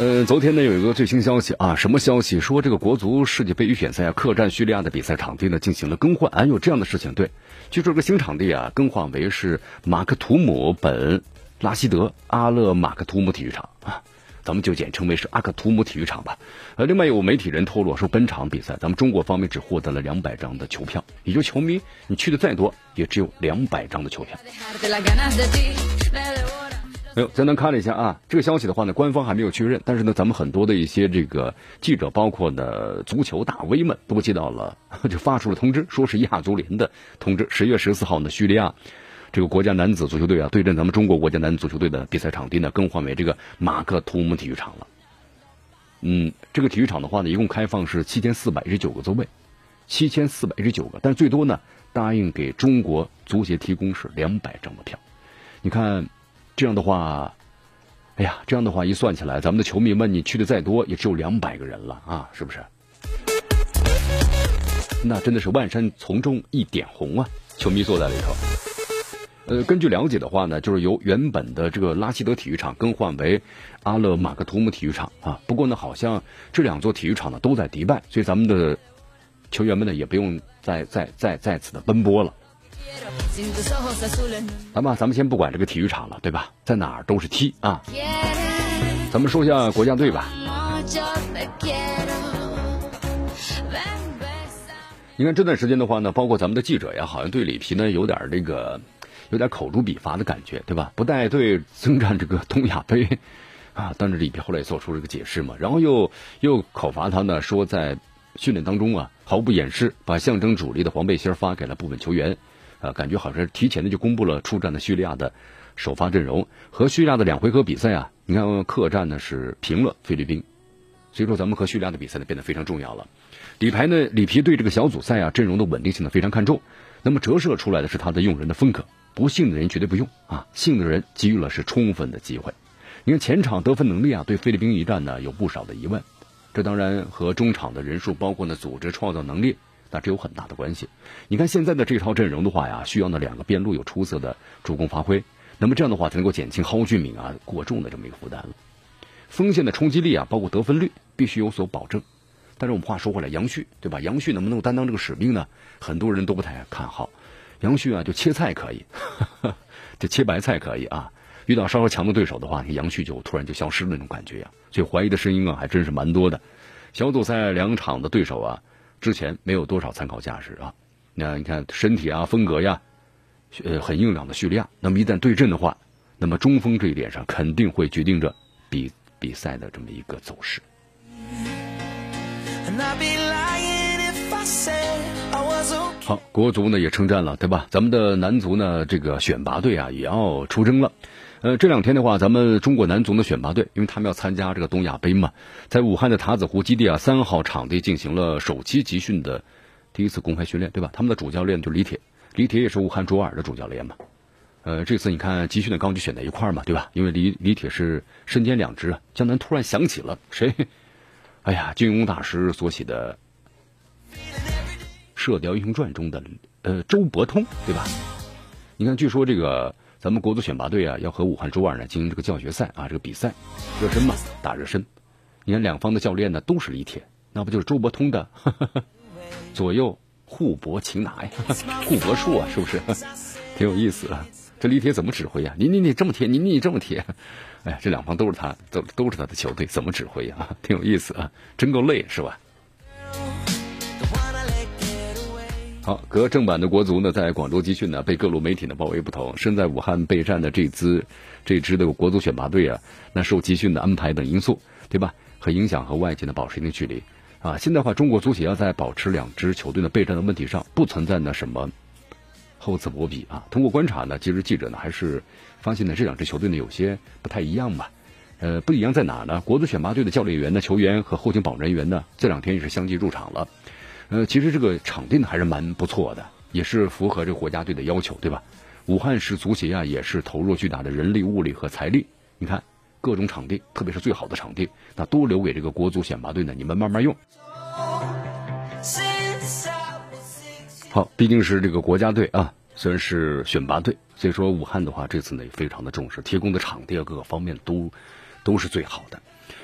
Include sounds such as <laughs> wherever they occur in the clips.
呃，昨天呢有一个最新消息啊，什么消息？说这个国足世界杯预选赛啊，客战叙利亚的比赛场地呢进行了更换。哎，有这样的事情？对，据说这个新场地啊，更换为是马克图姆本拉希德阿勒马克图姆体育场啊，咱们就简称为是阿克图姆体育场吧。呃，另外有媒体人透露说，本场比赛咱们中国方面只获得了两百张的球票，也就球迷你去的再多，也只有两百张的球票。没有，简单看了一下啊，这个消息的话呢，官方还没有确认，但是呢，咱们很多的一些这个记者，包括呢足球大 V 们都接到了，<laughs> 就发出了通知，说是亚足联的通知。十月十四号呢，叙利亚这个国家男子足球队啊，对阵咱们中国国家男子足球队的比赛场地呢，更换为这个马克图姆体育场了。嗯，这个体育场的话呢，一共开放是七千四百一十九个座位，七千四百一十九个，但是最多呢，答应给中国足协提供是两百张的票。你看。这样的话，哎呀，这样的话一算起来，咱们的球迷们，你去的再多，也只有两百个人了啊，是不是？那真的是万山丛中一点红啊！球迷坐在里头。呃，根据了解的话呢，就是由原本的这个拉希德体育场更换为阿勒马克图姆体育场啊。不过呢，好像这两座体育场呢都在迪拜，所以咱们的球员们呢也不用再再再再次的奔波了。来吧，咱们先不管这个体育场了，对吧？在哪儿都是踢啊。咱们说一下国家队吧。你看这段时间的话呢，包括咱们的记者呀，好像对里皮呢有点这个，有点口诛笔伐的感觉，对吧？不带队征战这个东亚杯 <laughs> 啊，但是里皮后来也做出了个解释嘛，然后又又口罚他呢，说在训练当中啊，毫不掩饰把象征主力的黄背心发给了部分球员。呃，感觉好像是提前的就公布了出战的叙利亚的首发阵容和叙利亚的两回合比赛啊。你看客战呢是平了菲律宾，所以说咱们和叙利亚的比赛呢变得非常重要了。里排呢，里皮对这个小组赛啊阵容的稳定性呢非常看重，那么折射出来的是他的用人的风格，不信的人绝对不用啊，信的人给予了是充分的机会。你看前场得分能力啊，对菲律宾一战呢有不少的疑问，这当然和中场的人数，包括呢组织创造能力。那这有很大的关系。你看现在的这套阵容的话呀，需要那两个边路有出色的助攻发挥，那么这样的话才能够减轻蒿俊闵啊过重的这么一个负担了。锋线的冲击力啊，包括得分率必须有所保证。但是我们话说回来，杨旭对吧？杨旭能不能担当这个使命呢？很多人都不太看好。杨旭啊，就切菜可以，<laughs> 就切白菜可以啊。遇到稍稍强的对手的话，杨旭就突然就消失那种感觉呀。所以怀疑的声音啊，还真是蛮多的。小组赛两场的对手啊。之前没有多少参考价值啊，那你看身体啊、风格呀，呃，很硬朗的叙利亚。那么一旦对阵的话，那么中锋这一点上肯定会决定着比比赛的这么一个走势。好，国足呢也称赞了，对吧？咱们的男足呢，这个选拔队啊也要出征了。呃，这两天的话，咱们中国男足的选拔队，因为他们要参加这个东亚杯嘛，在武汉的塔子湖基地啊三号场地进行了首期集训的第一次公开训练，对吧？他们的主教练就李铁，李铁也是武汉卓尔的主教练嘛。呃，这次你看集训的刚就选在一块儿嘛，对吧？因为李李铁是身兼两职啊。江南突然想起了谁？<laughs> 哎呀，金庸大师所写的《射雕英雄传》中的呃周伯通，对吧？你看，据说这个。咱们国足选拔队啊，要和武汉卓尔呢进行这个教学赛啊，这个比赛热身嘛，打热身。你看两方的教练呢都是李铁，那不就是周伯通的 <laughs> 左右互搏擒拿呀，<laughs> 互搏术啊，是不是？<laughs> 挺有意思啊。这李铁怎么指挥呀？你你你这么贴，你你这么贴，哎呀，这两方都是他，都都是他的球队，怎么指挥呀？挺有意思啊，真够累是吧？好，隔正版的国足呢，在广州集训呢，被各路媒体呢包围不同。身在武汉备战的这支这支的国足选拔队啊，那受集训的安排等因素，对吧？和影响和外界呢保持一定距离啊。现在话，中国足协要在保持两支球队的备战的问题上，不存在呢什么厚此薄彼啊。通过观察呢，其实记者呢还是发现呢这两支球队呢有些不太一样吧。呃，不一样在哪呢？国足选拔队的教练员呢、球员和后勤保障人员呢，这两天也是相继入场了。呃，其实这个场地呢还是蛮不错的，也是符合这个国家队的要求，对吧？武汉市足协啊也是投入巨大的人力、物力和财力。你看各种场地，特别是最好的场地，那都留给这个国足选拔队呢，你们慢慢用。好，毕竟是这个国家队啊，虽然是选拔队，所以说武汉的话这次呢也非常的重视，提供的场地啊各个方面都都是最好的。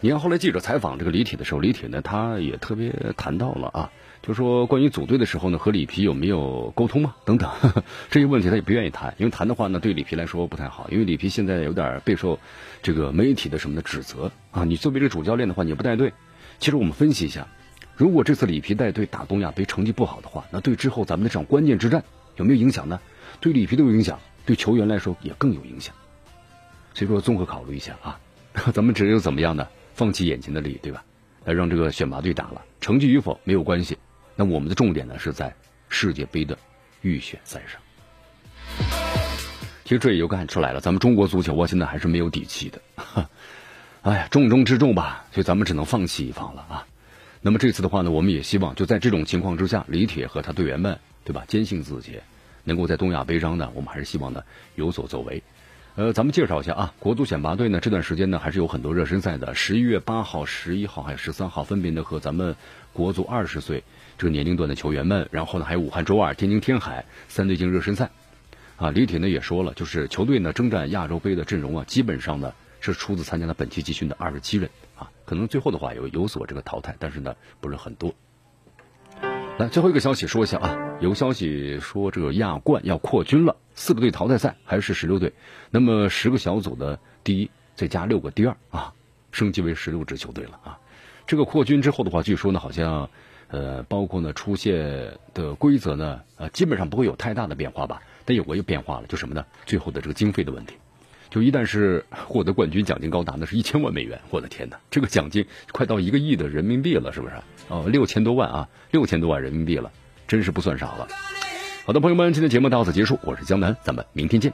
你看后来记者采访这个李铁的时候，李铁呢他也特别谈到了啊。就说关于组队的时候呢，和里皮有没有沟通吗？等等 <laughs> 这些问题，他也不愿意谈，因为谈的话呢，对里皮来说不太好。因为里皮现在有点备受这个媒体的什么的指责啊。你作为这个主教练的话，你不带队。其实我们分析一下，如果这次里皮带队打东亚杯成绩不好的话，那对之后咱们的这场关键之战有没有影响呢？对里皮都有影响，对球员来说也更有影响。所以说综合考虑一下啊，<laughs> 咱们只有怎么样呢？放弃眼前的利益，对吧？来让这个选拔队打了，成绩与否没有关系。那我们的重点呢是在世界杯的预选赛上。其实这也就看出来了，咱们中国足球啊，现在还是没有底气的。<laughs> 哎呀，重中之重吧，所以咱们只能放弃一方了啊。那么这次的话呢，我们也希望就在这种情况之下，李铁和他队员们，对吧？坚信自己能够在东亚杯上呢，我们还是希望呢有所作为。呃，咱们介绍一下啊，国足选拔队呢这段时间呢还是有很多热身赛的，十一月八号、十一号还有十三号，分别呢和咱们国足二十岁。这个年龄段的球员们，然后呢，还有武汉周二、天津天海三队进热身赛，啊，李铁呢也说了，就是球队呢征战亚洲杯的阵容啊，基本上呢是出自参加了本期集训的二十七人啊，可能最后的话有有所这个淘汰，但是呢不是很多。来，最后一个消息说一下啊，有个消息说这个亚冠要扩军了，四个队淘汰赛还是十六队，那么十个小组的第一再加六个第二啊，升级为十六支球队了啊。这个扩军之后的话，据说呢好像。呃，包括呢出现的规则呢，呃，基本上不会有太大的变化吧。但有个又变化了，就什么呢？最后的这个经费的问题。就一旦是获得冠军，奖金高达那是一千万美元，我的天哪，这个奖金快到一个亿的人民币了，是不是？哦，六千多万啊，六千多万人民币了，真是不算少了。好的，朋友们，今天节目到此结束，我是江南，咱们明天见。